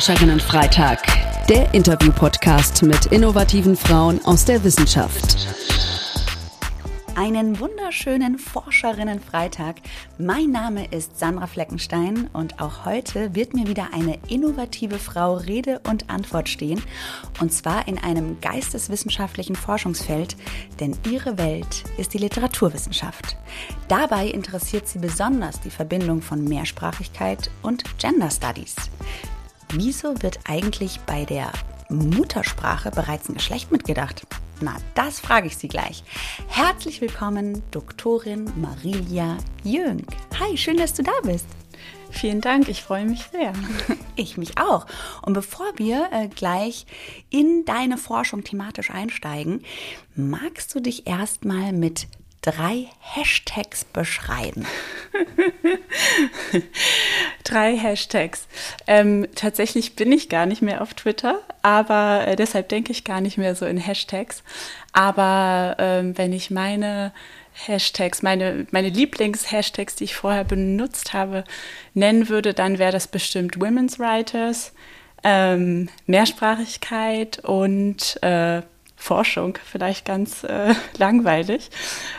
Forscherinnen-Freitag, der Interview-Podcast mit innovativen Frauen aus der Wissenschaft. Einen wunderschönen Forscherinnen-Freitag. Mein Name ist Sandra Fleckenstein und auch heute wird mir wieder eine innovative Frau Rede und Antwort stehen. Und zwar in einem geisteswissenschaftlichen Forschungsfeld, denn ihre Welt ist die Literaturwissenschaft. Dabei interessiert sie besonders die Verbindung von Mehrsprachigkeit und Gender Studies. Wieso wird eigentlich bei der Muttersprache bereits ein Geschlecht mitgedacht? Na, das frage ich Sie gleich. Herzlich willkommen, Doktorin Marilia Jönk. Hi, schön, dass du da bist. Vielen Dank, ich freue mich sehr. Ich mich auch. Und bevor wir äh, gleich in deine Forschung thematisch einsteigen, magst du dich erstmal mit drei Hashtags beschreiben? drei Hashtags. Ähm, tatsächlich bin ich gar nicht mehr auf Twitter, aber äh, deshalb denke ich gar nicht mehr so in Hashtags. Aber ähm, wenn ich meine Hashtags, meine, meine Lieblings-Hashtags, die ich vorher benutzt habe, nennen würde, dann wäre das bestimmt Women's Writers, ähm, Mehrsprachigkeit und äh, Forschung, vielleicht ganz äh, langweilig.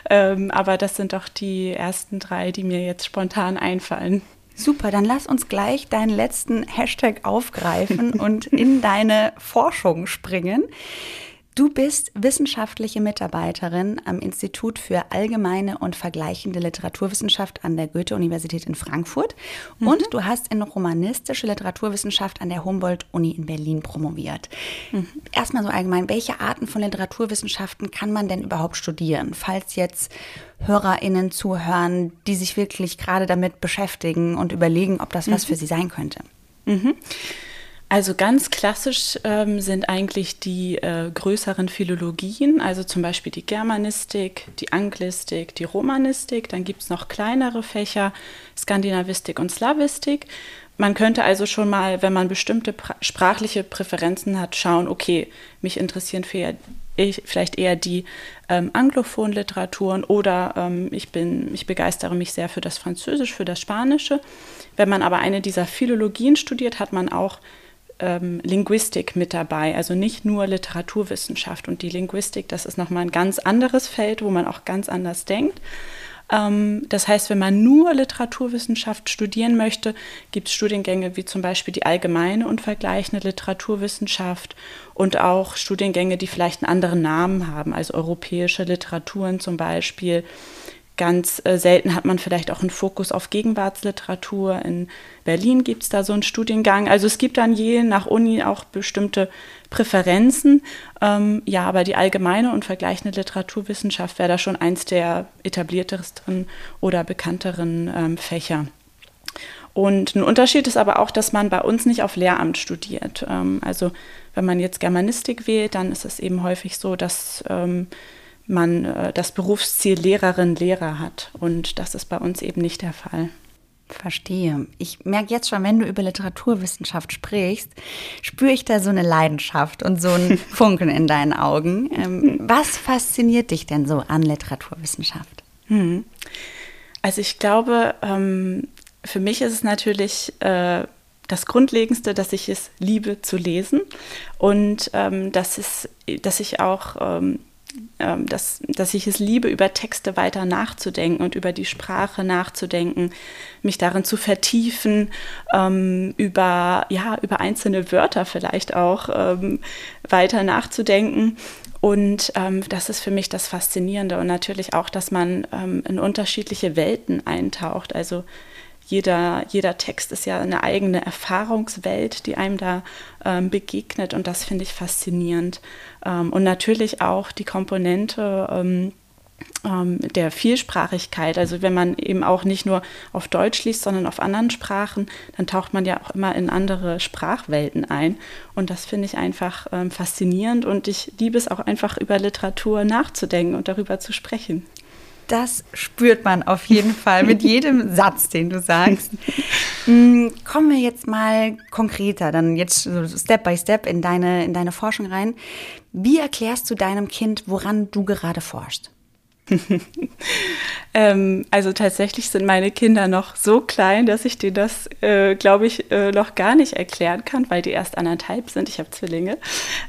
Ähm, aber das sind doch die ersten drei, die mir jetzt spontan einfallen. Super, dann lass uns gleich deinen letzten Hashtag aufgreifen und in deine Forschung springen. Du bist wissenschaftliche Mitarbeiterin am Institut für allgemeine und vergleichende Literaturwissenschaft an der Goethe-Universität in Frankfurt mhm. und du hast in romanistische Literaturwissenschaft an der Humboldt-Uni in Berlin promoviert. Mhm. Erstmal so allgemein, welche Arten von Literaturwissenschaften kann man denn überhaupt studieren, falls jetzt HörerInnen zuhören, die sich wirklich gerade damit beschäftigen und überlegen, ob das mhm. was für sie sein könnte? Mhm. Also ganz klassisch ähm, sind eigentlich die äh, größeren Philologien, also zum Beispiel die Germanistik, die Anglistik, die Romanistik. Dann gibt es noch kleinere Fächer, Skandinavistik und Slavistik. Man könnte also schon mal, wenn man bestimmte sprachliche Präferenzen hat, schauen, okay, mich interessieren vielleicht eher die ähm, anglophonen Literaturen oder ähm, ich, bin, ich begeistere mich sehr für das Französisch, für das Spanische. Wenn man aber eine dieser Philologien studiert, hat man auch ähm, Linguistik mit dabei, also nicht nur Literaturwissenschaft. Und die Linguistik, das ist nochmal ein ganz anderes Feld, wo man auch ganz anders denkt. Ähm, das heißt, wenn man nur Literaturwissenschaft studieren möchte, gibt es Studiengänge wie zum Beispiel die allgemeine und vergleichende Literaturwissenschaft und auch Studiengänge, die vielleicht einen anderen Namen haben, also europäische Literaturen zum Beispiel Ganz äh, selten hat man vielleicht auch einen Fokus auf Gegenwartsliteratur. In Berlin gibt es da so einen Studiengang. Also es gibt dann je nach Uni auch bestimmte Präferenzen. Ähm, ja, aber die allgemeine und vergleichende Literaturwissenschaft wäre da schon eins der etablierteren oder bekannteren ähm, Fächer. Und ein Unterschied ist aber auch, dass man bei uns nicht auf Lehramt studiert. Ähm, also wenn man jetzt Germanistik wählt, dann ist es eben häufig so, dass ähm, man äh, das Berufsziel Lehrerin, Lehrer hat. Und das ist bei uns eben nicht der Fall. Verstehe. Ich merke jetzt schon, wenn du über Literaturwissenschaft sprichst, spüre ich da so eine Leidenschaft und so ein Funkeln in deinen Augen. Ähm, was fasziniert dich denn so an Literaturwissenschaft? Hm. Also ich glaube, ähm, für mich ist es natürlich äh, das Grundlegendste, dass ich es liebe zu lesen und ähm, dass, es, dass ich auch ähm, dass, dass ich es liebe, über Texte weiter nachzudenken und über die Sprache nachzudenken, mich darin zu vertiefen, ähm, über, ja, über einzelne Wörter vielleicht auch ähm, weiter nachzudenken. Und ähm, das ist für mich das Faszinierende und natürlich auch, dass man ähm, in unterschiedliche Welten eintaucht. Also jeder, jeder Text ist ja eine eigene Erfahrungswelt, die einem da ähm, begegnet und das finde ich faszinierend. Ähm, und natürlich auch die Komponente ähm, ähm, der Vielsprachigkeit. Also wenn man eben auch nicht nur auf Deutsch liest, sondern auf anderen Sprachen, dann taucht man ja auch immer in andere Sprachwelten ein. Und das finde ich einfach ähm, faszinierend und ich liebe es auch einfach über Literatur nachzudenken und darüber zu sprechen. Das spürt man auf jeden Fall mit jedem Satz, den du sagst. Mm, kommen wir jetzt mal konkreter, dann jetzt Step by Step in deine, in deine Forschung rein. Wie erklärst du deinem Kind, woran du gerade forschst? ähm, also tatsächlich sind meine Kinder noch so klein, dass ich dir das, äh, glaube ich, äh, noch gar nicht erklären kann, weil die erst anderthalb sind. Ich habe Zwillinge.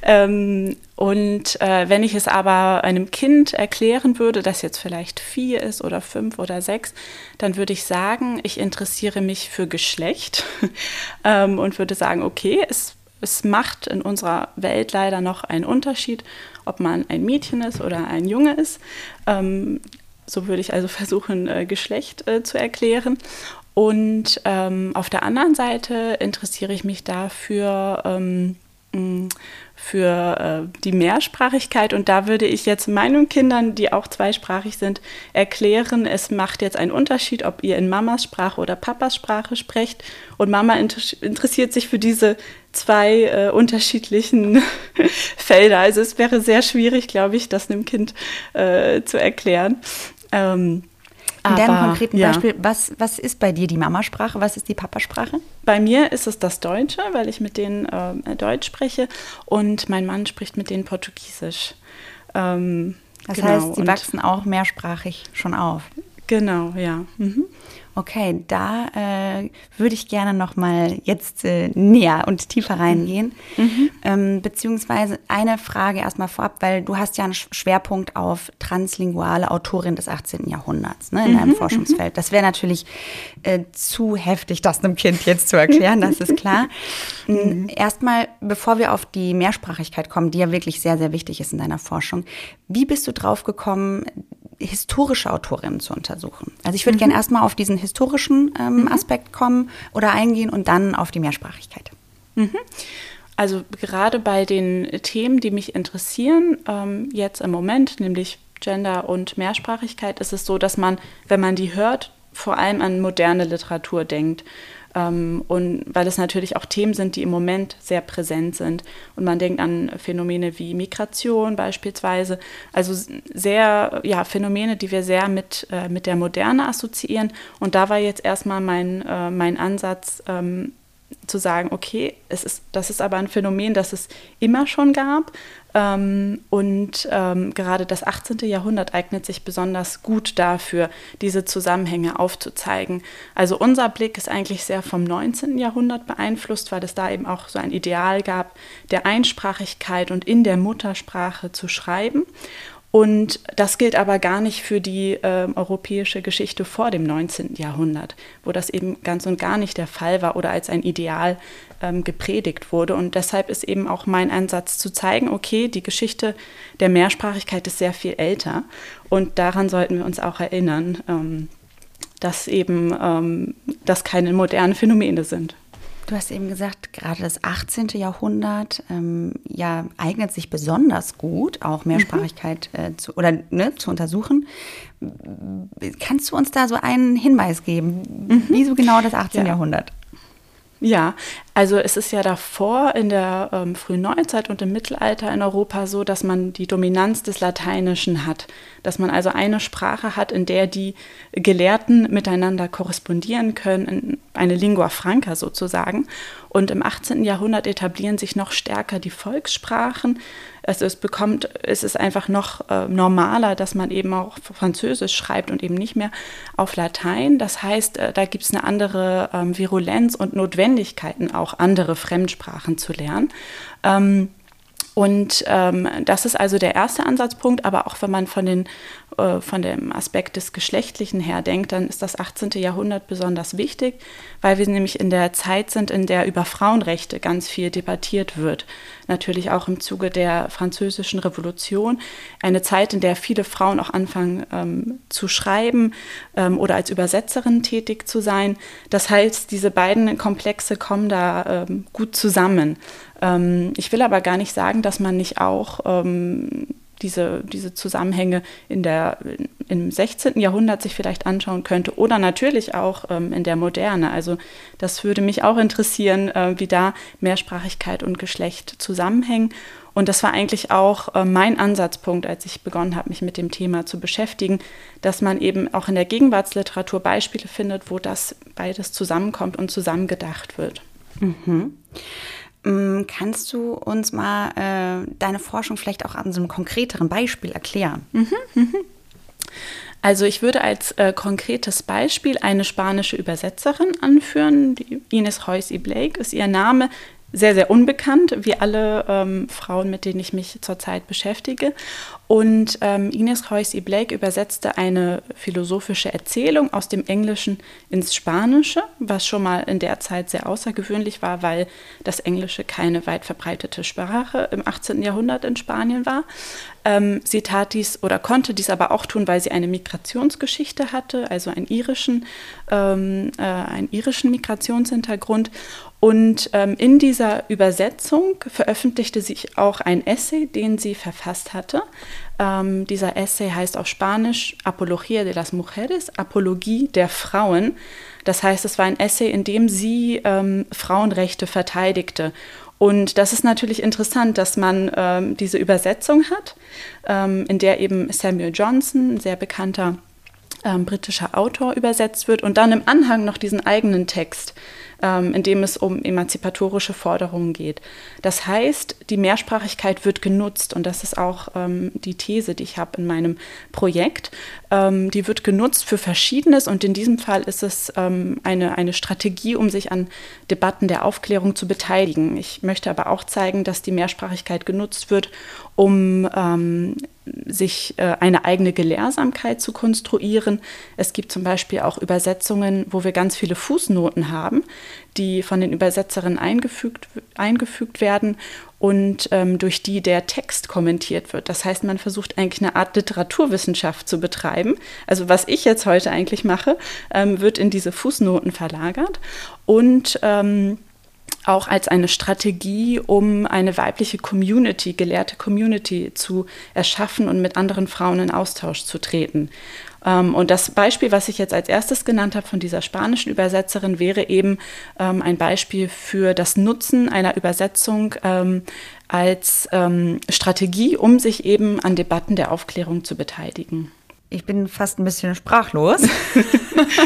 Ähm, und äh, wenn ich es aber einem Kind erklären würde, das jetzt vielleicht vier ist oder fünf oder sechs, dann würde ich sagen, ich interessiere mich für Geschlecht ähm, und würde sagen, okay, es es macht in unserer Welt leider noch einen Unterschied, ob man ein Mädchen ist oder ein Junge ist. Ähm, so würde ich also versuchen, äh, Geschlecht äh, zu erklären. Und ähm, auf der anderen Seite interessiere ich mich dafür, ähm, für äh, die Mehrsprachigkeit. Und da würde ich jetzt meinen Kindern, die auch zweisprachig sind, erklären, es macht jetzt einen Unterschied, ob ihr in Mamas Sprache oder Papas Sprache sprecht. Und Mama inter interessiert sich für diese zwei äh, unterschiedlichen Felder. Also es wäre sehr schwierig, glaube ich, das einem Kind äh, zu erklären. Ähm, in deinem konkreten ja. Beispiel, was, was ist bei dir die Mamasprache, was ist die Papasprache? Bei mir ist es das Deutsche, weil ich mit denen äh, Deutsch spreche und mein Mann spricht mit denen Portugiesisch. Ähm, das genau. heißt, sie wachsen auch mehrsprachig schon auf. Genau, ja. Mhm. Okay, da äh, würde ich gerne noch mal jetzt äh, näher und tiefer reingehen. Mhm. Ähm, beziehungsweise eine Frage erstmal vorab, weil du hast ja einen Schwerpunkt auf translinguale Autorin des 18. Jahrhunderts ne, in mhm. deinem Forschungsfeld. Das wäre natürlich äh, zu heftig, das einem Kind jetzt zu erklären, das ist klar. Mhm. Erstmal, bevor wir auf die Mehrsprachigkeit kommen, die ja wirklich sehr, sehr wichtig ist in deiner Forschung, wie bist du drauf gekommen, historische Autorinnen zu untersuchen. Also ich würde mhm. gerne erstmal auf diesen historischen ähm, mhm. Aspekt kommen oder eingehen und dann auf die Mehrsprachigkeit. Mhm. Also gerade bei den Themen, die mich interessieren, ähm, jetzt im Moment, nämlich Gender und Mehrsprachigkeit, ist es so, dass man, wenn man die hört, vor allem an moderne Literatur denkt. Ähm, und weil es natürlich auch Themen sind, die im Moment sehr präsent sind. Und man denkt an Phänomene wie Migration beispielsweise. Also sehr, ja, Phänomene, die wir sehr mit, äh, mit der Moderne assoziieren. Und da war jetzt erstmal mein, äh, mein Ansatz, ähm, zu sagen, okay, es ist, das ist aber ein Phänomen, das es immer schon gab. Ähm, und ähm, gerade das 18. Jahrhundert eignet sich besonders gut dafür, diese Zusammenhänge aufzuzeigen. Also unser Blick ist eigentlich sehr vom 19. Jahrhundert beeinflusst, weil es da eben auch so ein Ideal gab, der Einsprachigkeit und in der Muttersprache zu schreiben. Und das gilt aber gar nicht für die äh, europäische Geschichte vor dem 19. Jahrhundert, wo das eben ganz und gar nicht der Fall war oder als ein Ideal ähm, gepredigt wurde. Und deshalb ist eben auch mein Ansatz zu zeigen, okay, die Geschichte der Mehrsprachigkeit ist sehr viel älter und daran sollten wir uns auch erinnern, ähm, dass eben ähm, das keine modernen Phänomene sind. Du hast eben gesagt, gerade das 18. Jahrhundert ähm, ja, eignet sich besonders gut, auch Mehrsprachigkeit mhm. äh, zu, oder, ne, zu untersuchen. Kannst du uns da so einen Hinweis geben? Mhm. Wieso genau das 18. Ja. Jahrhundert? Ja, also es ist ja davor in der ähm, frühen Neuzeit und im Mittelalter in Europa so, dass man die Dominanz des Lateinischen hat, dass man also eine Sprache hat, in der die Gelehrten miteinander korrespondieren können, eine Lingua franca sozusagen. Und im 18. Jahrhundert etablieren sich noch stärker die Volkssprachen. Also es bekommt, es ist einfach noch äh, normaler, dass man eben auch Französisch schreibt und eben nicht mehr auf Latein. Das heißt, äh, da gibt es eine andere ähm, Virulenz und Notwendigkeiten, auch andere Fremdsprachen zu lernen. Ähm, und ähm, das ist also der erste Ansatzpunkt, aber auch wenn man von, den, äh, von dem Aspekt des Geschlechtlichen her denkt, dann ist das 18. Jahrhundert besonders wichtig, weil wir nämlich in der Zeit sind, in der über Frauenrechte ganz viel debattiert wird. Natürlich auch im Zuge der Französischen Revolution. Eine Zeit, in der viele Frauen auch anfangen ähm, zu schreiben ähm, oder als Übersetzerin tätig zu sein. Das heißt, diese beiden Komplexe kommen da ähm, gut zusammen. Ähm, ich will aber gar nicht sagen, dass man nicht auch ähm, diese, diese Zusammenhänge in der, im 16. Jahrhundert sich vielleicht anschauen könnte oder natürlich auch ähm, in der Moderne. Also das würde mich auch interessieren, äh, wie da Mehrsprachigkeit und Geschlecht zusammenhängen. Und das war eigentlich auch äh, mein Ansatzpunkt, als ich begonnen habe, mich mit dem Thema zu beschäftigen, dass man eben auch in der Gegenwartsliteratur Beispiele findet, wo das beides zusammenkommt und zusammengedacht wird. Mhm. Mm, kannst du uns mal äh, deine Forschung vielleicht auch an so einem konkreteren Beispiel erklären? Mhm, mhm. Also ich würde als äh, konkretes Beispiel eine spanische Übersetzerin anführen. Die Ines Heuss y Blake ist ihr Name sehr, sehr unbekannt, wie alle ähm, Frauen, mit denen ich mich zurzeit beschäftige. Und ähm, Ines Joyce Blake übersetzte eine philosophische Erzählung aus dem Englischen ins Spanische, was schon mal in der Zeit sehr außergewöhnlich war, weil das Englische keine weit verbreitete Sprache im 18. Jahrhundert in Spanien war. Ähm, sie tat dies oder konnte dies aber auch tun, weil sie eine Migrationsgeschichte hatte, also einen irischen, ähm, äh, einen irischen Migrationshintergrund. Und ähm, in dieser Übersetzung veröffentlichte sich auch ein Essay, den sie verfasst hatte. Ähm, dieser Essay heißt auf Spanisch Apología de las Mujeres, Apologie der Frauen. Das heißt, es war ein Essay, in dem sie ähm, Frauenrechte verteidigte. Und das ist natürlich interessant, dass man ähm, diese Übersetzung hat, ähm, in der eben Samuel Johnson, ein sehr bekannter ähm, britischer Autor, übersetzt wird und dann im Anhang noch diesen eigenen Text ähm, in dem es um emanzipatorische Forderungen geht. Das heißt, die Mehrsprachigkeit wird genutzt und das ist auch ähm, die These, die ich habe in meinem Projekt. Ähm, die wird genutzt für Verschiedenes und in diesem Fall ist es ähm, eine, eine Strategie, um sich an Debatten der Aufklärung zu beteiligen. Ich möchte aber auch zeigen, dass die Mehrsprachigkeit genutzt wird, um ähm, sich äh, eine eigene Gelehrsamkeit zu konstruieren. Es gibt zum Beispiel auch Übersetzungen, wo wir ganz viele Fußnoten haben, die von den Übersetzerinnen eingefügt, eingefügt werden und ähm, durch die der Text kommentiert wird. Das heißt, man versucht eigentlich eine Art Literaturwissenschaft zu betreiben. Also was ich jetzt heute eigentlich mache, ähm, wird in diese Fußnoten verlagert und ähm, auch als eine Strategie, um eine weibliche Community, gelehrte Community zu erschaffen und mit anderen Frauen in Austausch zu treten. Ähm, und das Beispiel, was ich jetzt als erstes genannt habe von dieser spanischen Übersetzerin, wäre eben ähm, ein Beispiel für das Nutzen einer Übersetzung ähm, als Strategie, um sich eben an Debatten der Aufklärung zu beteiligen ich bin fast ein bisschen sprachlos,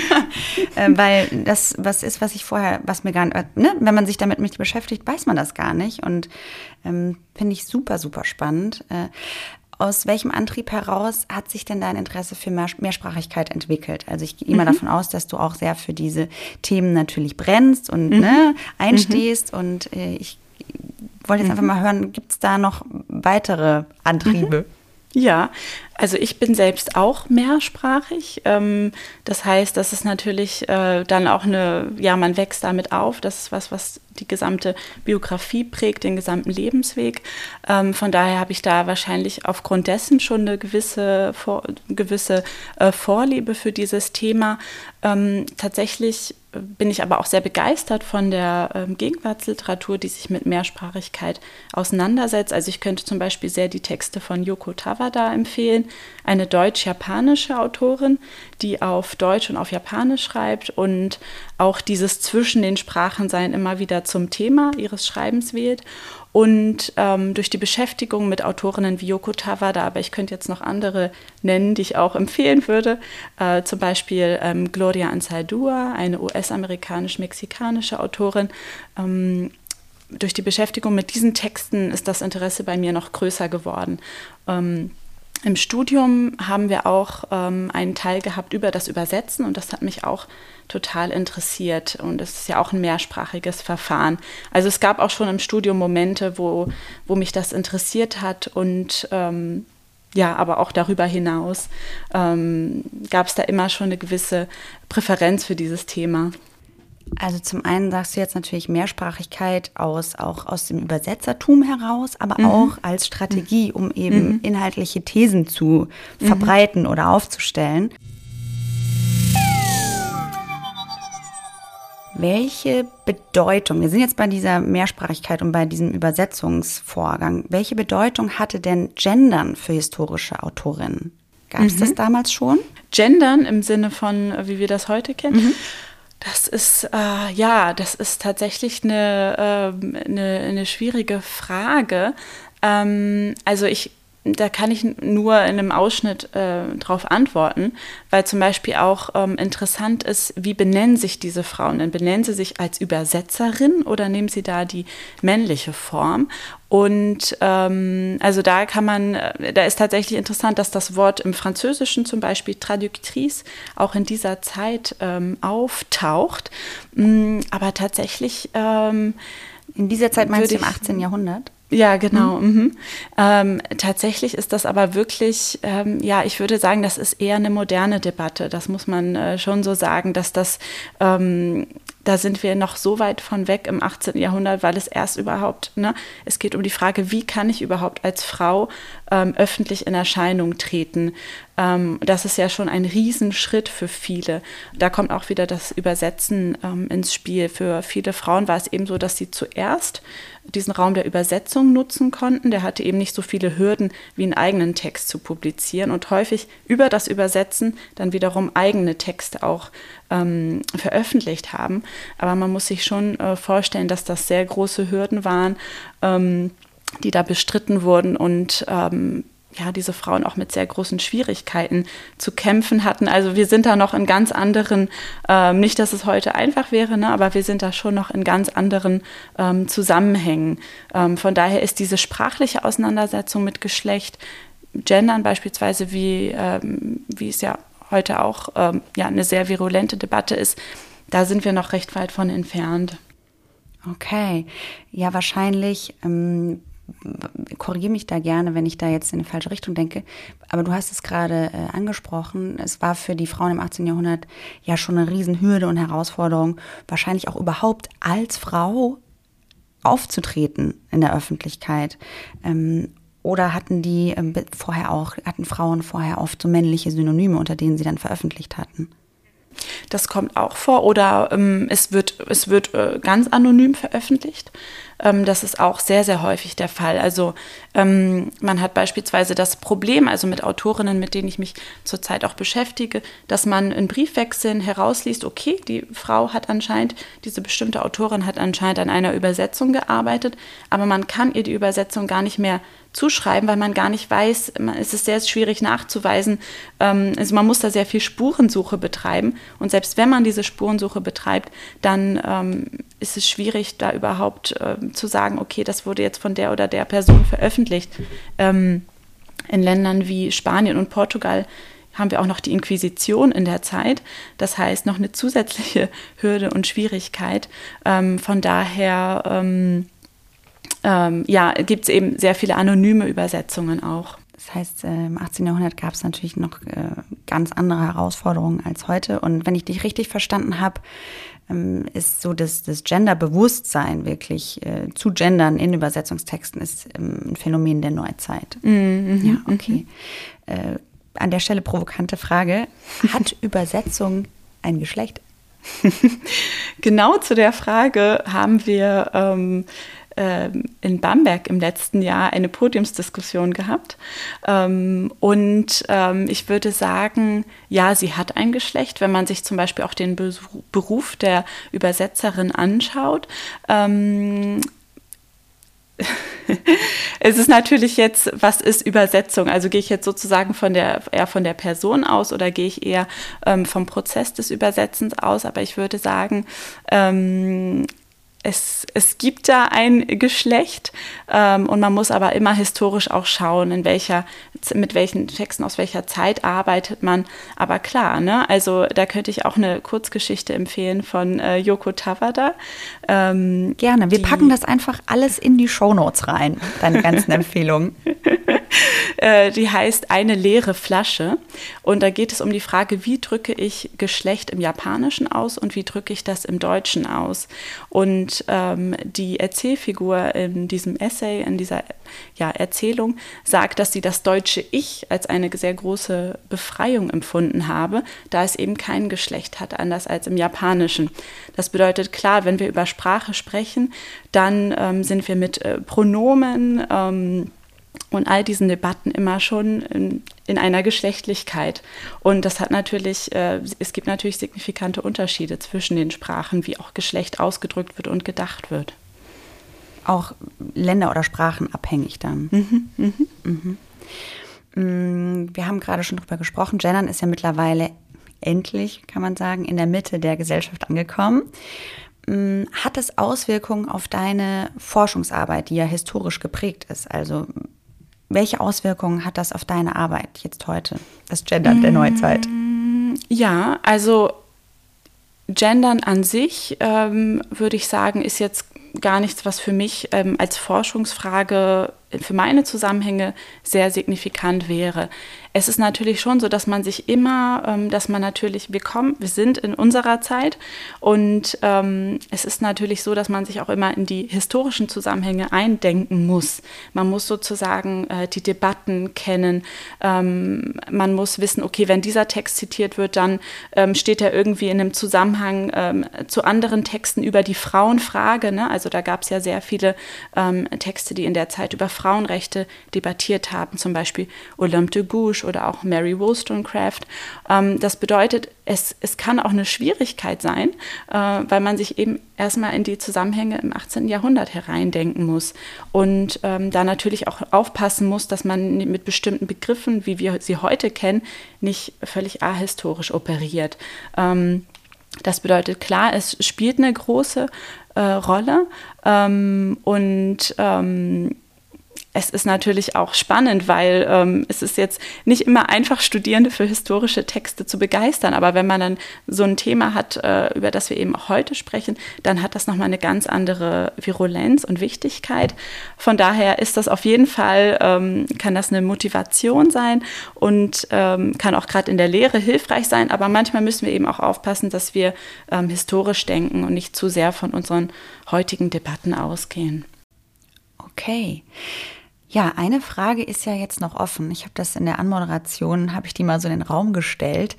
äh, weil das was ist, was ich vorher, was mir gar nicht, ne? wenn man sich damit nicht beschäftigt, weiß man das gar nicht und ähm, finde ich super, super spannend. Äh, aus welchem Antrieb heraus hat sich denn dein Interesse für Mehrsprachigkeit entwickelt? Also ich gehe immer mhm. davon aus, dass du auch sehr für diese Themen natürlich brennst und mhm. ne, einstehst mhm. und äh, ich wollte jetzt einfach mhm. mal hören, gibt es da noch weitere Antriebe? Mhm. Ja, also ich bin selbst auch mehrsprachig. Ähm, das heißt, das ist natürlich äh, dann auch eine, ja, man wächst damit auf. Das ist was, was die gesamte Biografie prägt, den gesamten Lebensweg. Ähm, von daher habe ich da wahrscheinlich aufgrund dessen schon eine gewisse, vor, gewisse äh, Vorliebe für dieses Thema. Ähm, tatsächlich bin ich aber auch sehr begeistert von der ähm, Gegenwartsliteratur, die sich mit Mehrsprachigkeit auseinandersetzt. Also ich könnte zum Beispiel sehr die Texte von Yoko Tawada empfehlen, eine deutsch-japanische Autorin, die auf Deutsch und auf Japanisch schreibt und auch dieses zwischen den Sprachen sein immer wieder zum Thema ihres Schreibens wählt. Und ähm, durch die Beschäftigung mit Autorinnen wie Yoko Tawada, aber ich könnte jetzt noch andere nennen, die ich auch empfehlen würde, äh, zum Beispiel ähm, Gloria Anzaldúa, eine US-amerikanisch-mexikanische Autorin. Ähm, durch die Beschäftigung mit diesen Texten ist das Interesse bei mir noch größer geworden. Ähm, im Studium haben wir auch ähm, einen Teil gehabt über das Übersetzen und das hat mich auch total interessiert. Und es ist ja auch ein mehrsprachiges Verfahren. Also es gab auch schon im Studium Momente, wo, wo mich das interessiert hat und ähm, ja, aber auch darüber hinaus ähm, gab es da immer schon eine gewisse Präferenz für dieses Thema. Also zum einen sagst du jetzt natürlich Mehrsprachigkeit aus, auch aus dem Übersetzertum heraus, aber mhm. auch als Strategie, um eben mhm. inhaltliche Thesen zu mhm. verbreiten oder aufzustellen. Welche Bedeutung, wir sind jetzt bei dieser Mehrsprachigkeit und bei diesem Übersetzungsvorgang, welche Bedeutung hatte denn Gendern für historische Autorinnen? Gab es das mhm. damals schon? Gendern im Sinne von, wie wir das heute kennen? Das ist, äh, ja, das ist tatsächlich eine, äh, eine, eine schwierige Frage. Ähm, also ich da kann ich nur in einem Ausschnitt äh, darauf antworten, weil zum Beispiel auch ähm, interessant ist, wie benennen sich diese Frauen? Denn benennen sie sich als Übersetzerin oder nehmen sie da die männliche Form? Und ähm, also da kann man, äh, da ist tatsächlich interessant, dass das Wort im Französischen zum Beispiel Traductrice auch in dieser Zeit ähm, auftaucht. Mm, aber tatsächlich. Ähm, in dieser Zeit meinst du im 18. Jahrhundert? Ja, genau. Mhm. Mhm. Ähm, tatsächlich ist das aber wirklich, ähm, ja, ich würde sagen, das ist eher eine moderne Debatte. Das muss man äh, schon so sagen, dass das ähm, da sind wir noch so weit von weg im 18. Jahrhundert, weil es erst überhaupt, ne, es geht um die Frage, wie kann ich überhaupt als Frau ähm, öffentlich in Erscheinung treten? Ähm, das ist ja schon ein Riesenschritt für viele. Da kommt auch wieder das Übersetzen ähm, ins Spiel. Für viele Frauen war es eben so, dass sie zuerst diesen Raum der Übersetzung nutzen konnten. Der hatte eben nicht so viele Hürden, wie einen eigenen Text zu publizieren und häufig über das Übersetzen dann wiederum eigene Texte auch ähm, veröffentlicht haben. Aber man muss sich schon äh, vorstellen, dass das sehr große Hürden waren, ähm, die da bestritten wurden und ähm, ja, diese Frauen auch mit sehr großen Schwierigkeiten zu kämpfen hatten. Also wir sind da noch in ganz anderen, ähm, nicht, dass es heute einfach wäre, ne, aber wir sind da schon noch in ganz anderen ähm, Zusammenhängen. Ähm, von daher ist diese sprachliche Auseinandersetzung mit Geschlecht, Gendern beispielsweise, wie, ähm, wie es ja heute auch ähm, ja, eine sehr virulente Debatte ist, da sind wir noch recht weit von entfernt. Okay, ja wahrscheinlich ähm, korrigiere mich da gerne, wenn ich da jetzt in eine falsche Richtung denke. Aber du hast es gerade äh, angesprochen. Es war für die Frauen im 18. Jahrhundert ja schon eine Riesenhürde und Herausforderung, wahrscheinlich auch überhaupt als Frau aufzutreten in der Öffentlichkeit. Ähm, oder hatten die ähm, vorher auch, hatten Frauen vorher oft so männliche Synonyme, unter denen sie dann veröffentlicht hatten? Das kommt auch vor. Oder ähm, es wird, es wird äh, ganz anonym veröffentlicht. Ähm, das ist auch sehr, sehr häufig der Fall. Also ähm, man hat beispielsweise das Problem, also mit Autorinnen, mit denen ich mich zurzeit auch beschäftige, dass man in Briefwechseln herausliest, okay, die Frau hat anscheinend, diese bestimmte Autorin hat anscheinend an einer Übersetzung gearbeitet, aber man kann ihr die Übersetzung gar nicht mehr zuschreiben, weil man gar nicht weiß, es ist sehr schwierig nachzuweisen. Ähm, also man muss da sehr viel Spurensuche betreiben. Und selbst wenn man diese Spurensuche betreibt, dann ähm, ist es schwierig, da überhaupt ähm, zu sagen, okay, das wurde jetzt von der oder der Person veröffentlicht. In Ländern wie Spanien und Portugal haben wir auch noch die Inquisition in der Zeit. Das heißt, noch eine zusätzliche Hürde und Schwierigkeit. Von daher ähm, ja, gibt es eben sehr viele anonyme Übersetzungen auch. Das heißt, äh, im 18. Jahrhundert gab es natürlich noch äh, ganz andere Herausforderungen als heute. Und wenn ich dich richtig verstanden habe, ähm, ist so das, das Genderbewusstsein wirklich äh, zu gendern in Übersetzungstexten ist ähm, ein Phänomen der Neuzeit. Mhm, ja, mhm. okay. Mhm. an der Stelle provokante Frage. Hat Übersetzung ein Geschlecht? genau zu der Frage haben wir ähm, in Bamberg im letzten Jahr eine Podiumsdiskussion gehabt. Ähm, und ähm, ich würde sagen, ja, sie hat ein Geschlecht, wenn man sich zum Beispiel auch den Beruf der Übersetzerin anschaut. es ist natürlich jetzt, was ist Übersetzung? Also gehe ich jetzt sozusagen von der, eher von der Person aus oder gehe ich eher ähm, vom Prozess des Übersetzens aus? Aber ich würde sagen, ähm, es, es gibt da ein Geschlecht ähm, und man muss aber immer historisch auch schauen, in welcher, mit welchen Texten aus welcher Zeit arbeitet man. Aber klar, ne? also da könnte ich auch eine Kurzgeschichte empfehlen von äh, Yoko Tawada. Ähm, Gerne, wir packen das einfach alles in die Shownotes rein, deine ganzen Empfehlungen. Äh, die heißt Eine leere Flasche. Und da geht es um die Frage, wie drücke ich Geschlecht im Japanischen aus und wie drücke ich das im Deutschen aus. Und ähm, die Erzählfigur in diesem Essay, in dieser ja, Erzählung, sagt, dass sie das deutsche Ich als eine sehr große Befreiung empfunden habe, da es eben kein Geschlecht hat, anders als im Japanischen. Das bedeutet, klar, wenn wir über Sprache sprechen, dann ähm, sind wir mit äh, Pronomen, ähm, und all diesen Debatten immer schon in, in einer Geschlechtlichkeit. Und das hat natürlich, äh, es gibt natürlich signifikante Unterschiede zwischen den Sprachen, wie auch Geschlecht ausgedrückt wird und gedacht wird. Auch Länder oder Sprachen abhängig dann. Mhm, mhm. Mhm. Mm, wir haben gerade schon drüber gesprochen. Gendern ist ja mittlerweile endlich, kann man sagen, in der Mitte der Gesellschaft angekommen. Mm, hat es Auswirkungen auf deine Forschungsarbeit, die ja historisch geprägt ist? Also welche Auswirkungen hat das auf deine Arbeit jetzt heute, das Gendern der Neuzeit? Ja, also Gendern an sich, ähm, würde ich sagen, ist jetzt gar nichts, was für mich ähm, als Forschungsfrage für meine Zusammenhänge sehr signifikant wäre. Es ist natürlich schon so, dass man sich immer, ähm, dass man natürlich, wir kommen, wir sind in unserer Zeit und ähm, es ist natürlich so, dass man sich auch immer in die historischen Zusammenhänge eindenken muss. Man muss sozusagen äh, die Debatten kennen. Ähm, man muss wissen, okay, wenn dieser Text zitiert wird, dann ähm, steht er irgendwie in einem Zusammenhang ähm, zu anderen Texten über die Frauenfrage. Ne? Also da gab es ja sehr viele ähm, Texte, die in der Zeit über Frauenrechte debattiert haben, zum Beispiel Olympe de Gouges oder auch Mary Wollstonecraft. Ähm, das bedeutet, es, es kann auch eine Schwierigkeit sein, äh, weil man sich eben erstmal in die Zusammenhänge im 18. Jahrhundert hereindenken muss und ähm, da natürlich auch aufpassen muss, dass man mit bestimmten Begriffen, wie wir sie heute kennen, nicht völlig ahistorisch operiert. Ähm, das bedeutet, klar, es spielt eine große äh, Rolle ähm, und ähm, es ist natürlich auch spannend, weil ähm, es ist jetzt nicht immer einfach, Studierende für historische Texte zu begeistern. Aber wenn man dann so ein Thema hat, äh, über das wir eben auch heute sprechen, dann hat das nochmal eine ganz andere Virulenz und Wichtigkeit. Von daher ist das auf jeden Fall, ähm, kann das eine Motivation sein und ähm, kann auch gerade in der Lehre hilfreich sein. Aber manchmal müssen wir eben auch aufpassen, dass wir ähm, historisch denken und nicht zu sehr von unseren heutigen Debatten ausgehen. Okay. Ja, eine Frage ist ja jetzt noch offen. Ich habe das in der Anmoderation, habe ich die mal so in den Raum gestellt.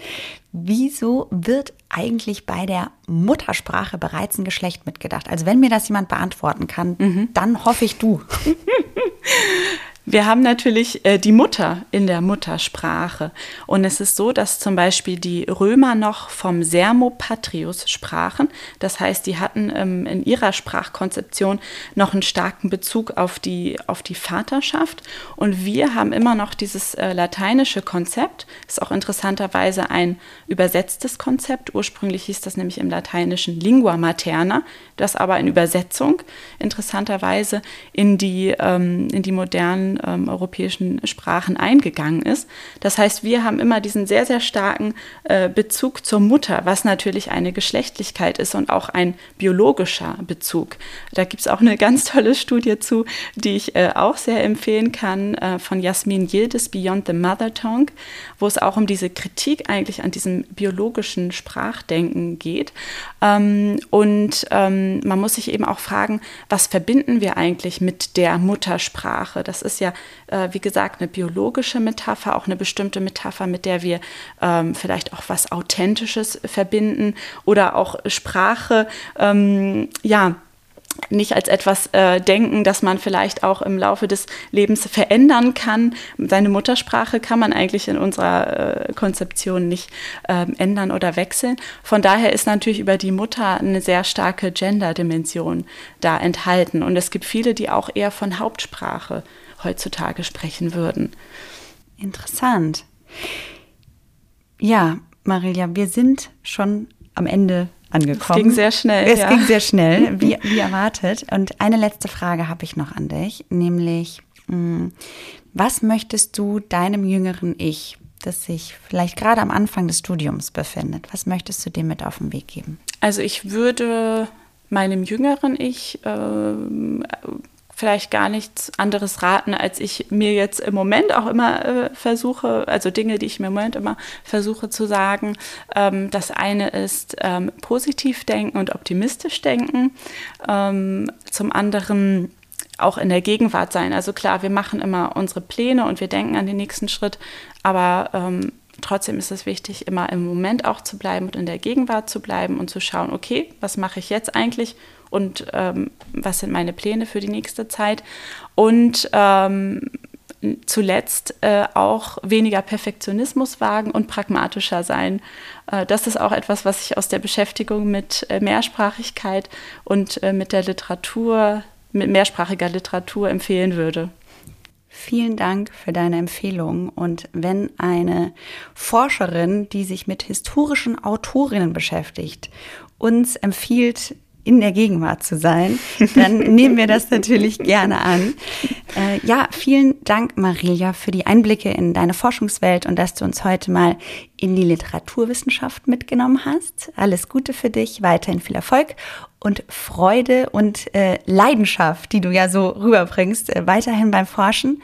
Wieso wird eigentlich bei der Muttersprache bereits ein Geschlecht mitgedacht? Also wenn mir das jemand beantworten kann, mhm. dann hoffe ich du. Wir haben natürlich äh, die Mutter in der Muttersprache. Und es ist so, dass zum Beispiel die Römer noch vom Sermopatrius sprachen. Das heißt, die hatten ähm, in ihrer Sprachkonzeption noch einen starken Bezug auf die, auf die Vaterschaft. Und wir haben immer noch dieses äh, lateinische Konzept. Ist auch interessanterweise ein übersetztes Konzept. Ursprünglich hieß das nämlich im Lateinischen Lingua materna, das aber in Übersetzung interessanterweise in die, ähm, in die modernen ähm, europäischen Sprachen eingegangen ist. Das heißt, wir haben immer diesen sehr, sehr starken äh, Bezug zur Mutter, was natürlich eine Geschlechtlichkeit ist und auch ein biologischer Bezug. Da gibt es auch eine ganz tolle Studie zu, die ich äh, auch sehr empfehlen kann, äh, von Jasmin Yildiz, Beyond the Mother Tongue, wo es auch um diese Kritik eigentlich an diesem biologischen Sprachdenken geht. Ähm, und ähm, man muss sich eben auch fragen, was verbinden wir eigentlich mit der Muttersprache? Das ist ja, äh, wie gesagt, eine biologische Metapher, auch eine bestimmte Metapher, mit der wir ähm, vielleicht auch was Authentisches verbinden oder auch Sprache, ähm, ja, nicht als etwas äh, denken, das man vielleicht auch im Laufe des Lebens verändern kann. Seine Muttersprache kann man eigentlich in unserer äh, Konzeption nicht äh, ändern oder wechseln. Von daher ist natürlich über die Mutter eine sehr starke Gender-Dimension da enthalten. Und es gibt viele, die auch eher von Hauptsprache heutzutage sprechen würden. Interessant. Ja, Marilia, wir sind schon am Ende angekommen. Es ging sehr schnell. Es ja. ging sehr schnell, wie, wie erwartet. Und eine letzte Frage habe ich noch an dich, nämlich, hm, was möchtest du deinem jüngeren Ich, das sich vielleicht gerade am Anfang des Studiums befindet, was möchtest du dem mit auf den Weg geben? Also ich würde meinem jüngeren Ich äh, vielleicht gar nichts anderes raten, als ich mir jetzt im Moment auch immer äh, versuche, also Dinge, die ich mir im Moment immer versuche zu sagen. Ähm, das eine ist ähm, positiv denken und optimistisch denken. Ähm, zum anderen auch in der Gegenwart sein. Also klar, wir machen immer unsere Pläne und wir denken an den nächsten Schritt, aber ähm, trotzdem ist es wichtig, immer im Moment auch zu bleiben und in der Gegenwart zu bleiben und zu schauen, okay, was mache ich jetzt eigentlich und ähm, was sind meine Pläne für die nächste Zeit. Und ähm, zuletzt äh, auch weniger Perfektionismus wagen und pragmatischer sein. Äh, das ist auch etwas, was ich aus der Beschäftigung mit äh, Mehrsprachigkeit und äh, mit der Literatur, mit mehrsprachiger Literatur empfehlen würde. Vielen Dank für deine Empfehlung. Und wenn eine Forscherin, die sich mit historischen Autorinnen beschäftigt, uns empfiehlt, in der Gegenwart zu sein, dann nehmen wir das natürlich gerne an. Äh, ja, vielen Dank, Marilia, für die Einblicke in deine Forschungswelt und dass du uns heute mal in die Literaturwissenschaft mitgenommen hast. Alles Gute für dich, weiterhin viel Erfolg und Freude und äh, Leidenschaft, die du ja so rüberbringst, äh, weiterhin beim Forschen.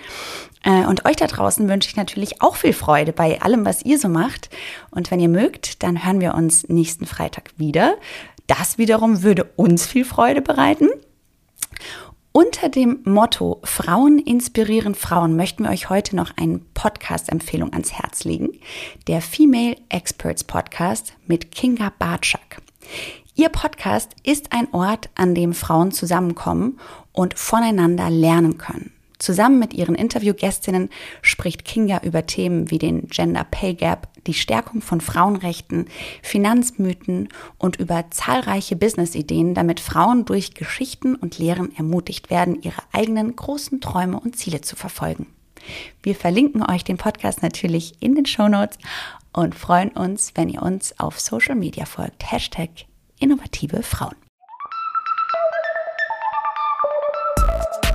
Äh, und euch da draußen wünsche ich natürlich auch viel Freude bei allem, was ihr so macht. Und wenn ihr mögt, dann hören wir uns nächsten Freitag wieder. Das wiederum würde uns viel Freude bereiten. Unter dem Motto Frauen inspirieren Frauen möchten wir euch heute noch eine Podcast-Empfehlung ans Herz legen. Der Female Experts Podcast mit Kinga Bartschak. Ihr Podcast ist ein Ort, an dem Frauen zusammenkommen und voneinander lernen können. Zusammen mit ihren Interviewgästinnen spricht Kinga über Themen wie den Gender Pay Gap, die Stärkung von Frauenrechten, Finanzmythen und über zahlreiche Business-Ideen, damit Frauen durch Geschichten und Lehren ermutigt werden, ihre eigenen großen Träume und Ziele zu verfolgen. Wir verlinken euch den Podcast natürlich in den Show Notes und freuen uns, wenn ihr uns auf Social Media folgt. Hashtag innovative Frauen.